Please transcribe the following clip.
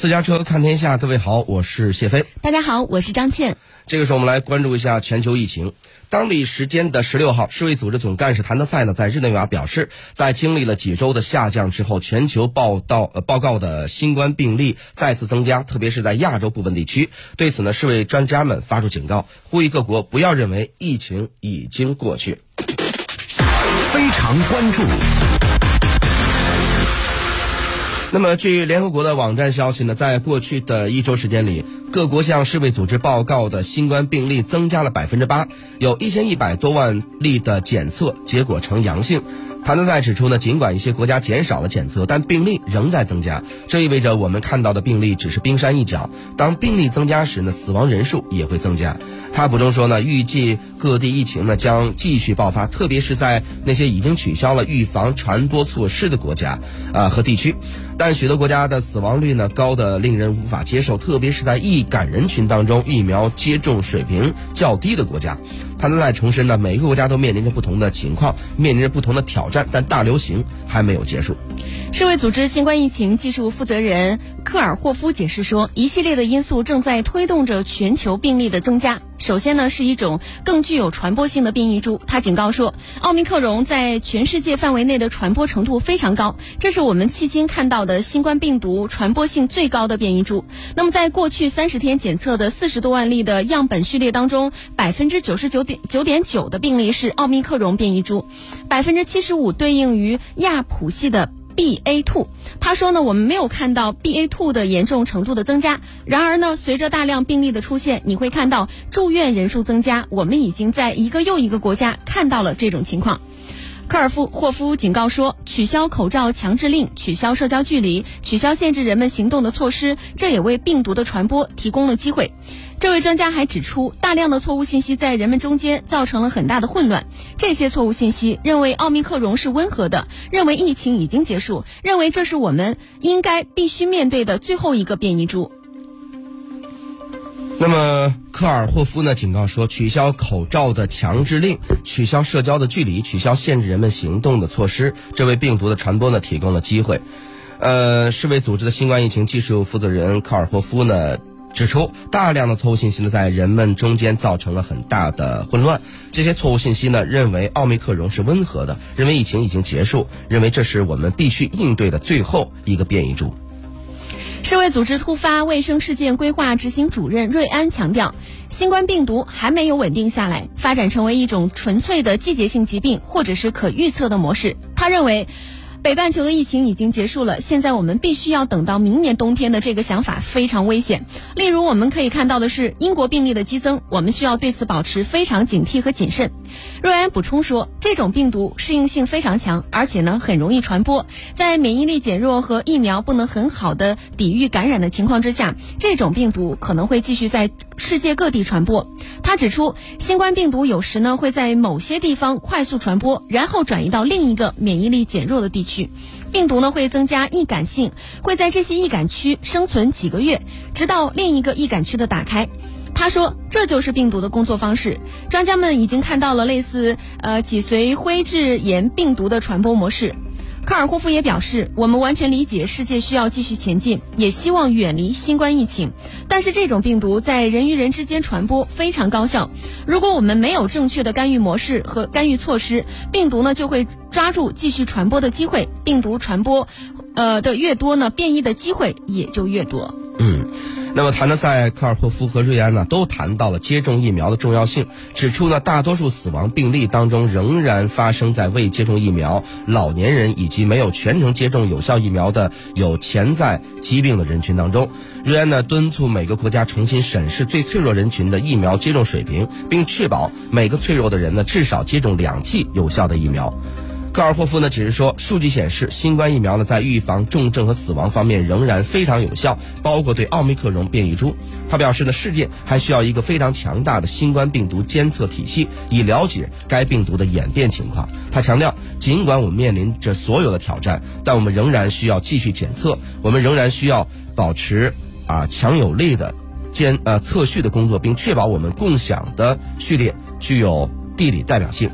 私家车看天下，各位好，我是谢飞。大家好，我是张倩。这个时候，我们来关注一下全球疫情。当地时间的十六号，世卫组织总干事谭德赛呢在日内瓦表示，在经历了几周的下降之后，全球报道呃报告的新冠病例再次增加，特别是在亚洲部分地区。对此呢，世卫专家们发出警告，呼吁各国不要认为疫情已经过去。非常关注。那么，据联合国的网站消息呢，在过去的一周时间里，各国向世卫组织报告的新冠病例增加了百分之八，有一千一百多万例的检测结果呈阳性。谭德赛指出呢，尽管一些国家减少了检测，但病例仍在增加，这意味着我们看到的病例只是冰山一角。当病例增加时呢，死亡人数也会增加。他补充说呢，预计各地疫情呢将继续爆发，特别是在那些已经取消了预防传播措施的国家啊和地区。但许多国家的死亡率呢高的令人无法接受，特别是在易感人群当中疫苗接种水平较低的国家。他都在重申呢，每个国家都面临着不同的情况，面临着不同的挑战，但大流行还没有结束。世卫组织新冠疫情技术负责人科尔霍夫解释说，一系列的因素正在推动着全球病例的增加。首先呢，是一种更具有传播性的变异株。他警告说，奥密克戎在全世界范围内的传播程度非常高，这是我们迄今看到的新冠病毒传播性最高的变异株。那么，在过去三十天检测的四十多万例的样本序列当中，百分之九十九点九点九的病例是奥密克戎变异株，百分之七十五对应于亚谱系的。BA two，他说呢，我们没有看到 BA two 的严重程度的增加。然而呢，随着大量病例的出现，你会看到住院人数增加。我们已经在一个又一个国家看到了这种情况。科尔夫霍夫警告说，取消口罩强制令，取消社交距离，取消限制人们行动的措施，这也为病毒的传播提供了机会。这位专家还指出，大量的错误信息在人们中间造成了很大的混乱。这些错误信息认为奥密克戎是温和的，认为疫情已经结束，认为这是我们应该必须面对的最后一个变异株。那么，科尔霍夫呢警告说，取消口罩的强制令，取消社交的距离，取消限制人们行动的措施，这为病毒的传播呢提供了机会。呃，世卫组织的新冠疫情技术负责人科尔霍夫呢。指出，大量的错误信息呢，在人们中间造成了很大的混乱。这些错误信息呢，认为奥密克戎是温和的，认为疫情已经结束，认为这是我们必须应对的最后一个变异株。世卫组织突发卫生事件规划执行主任瑞安强调，新冠病毒还没有稳定下来，发展成为一种纯粹的季节性疾病，或者是可预测的模式。他认为。北半球的疫情已经结束了，现在我们必须要等到明年冬天的这个想法非常危险。例如，我们可以看到的是英国病例的激增，我们需要对此保持非常警惕和谨慎。瑞安补充说，这种病毒适应性非常强，而且呢很容易传播。在免疫力减弱和疫苗不能很好的抵御感染的情况之下，这种病毒可能会继续在世界各地传播。他指出，新冠病毒有时呢会在某些地方快速传播，然后转移到另一个免疫力减弱的地区。区，病毒呢会增加易感性，会在这些易感区生存几个月，直到另一个易感区的打开。他说，这就是病毒的工作方式。专家们已经看到了类似呃脊髓灰质炎病毒的传播模式。科尔霍夫也表示，我们完全理解世界需要继续前进，也希望远离新冠疫情。但是这种病毒在人与人之间传播非常高效。如果我们没有正确的干预模式和干预措施，病毒呢就会抓住继续传播的机会。病毒传播，呃的越多呢，变异的机会也就越多。嗯。那么，谭德赛、科尔霍夫和瑞安呢，都谈到了接种疫苗的重要性，指出呢，大多数死亡病例当中仍然发生在未接种疫苗、老年人以及没有全程接种有效疫苗的有潜在疾病的人群当中。瑞安呢，敦促每个国家重新审视最脆弱人群的疫苗接种水平，并确保每个脆弱的人呢，至少接种两剂有效的疫苗。科尔霍夫呢解释说，数据显示，新冠疫苗呢在预防重症和死亡方面仍然非常有效，包括对奥密克戎变异株。他表示呢，世界还需要一个非常强大的新冠病毒监测体系，以了解该病毒的演变情况。他强调，尽管我们面临着所有的挑战，但我们仍然需要继续检测，我们仍然需要保持啊强有力的监呃测序的工作，并确保我们共享的序列具有地理代表性。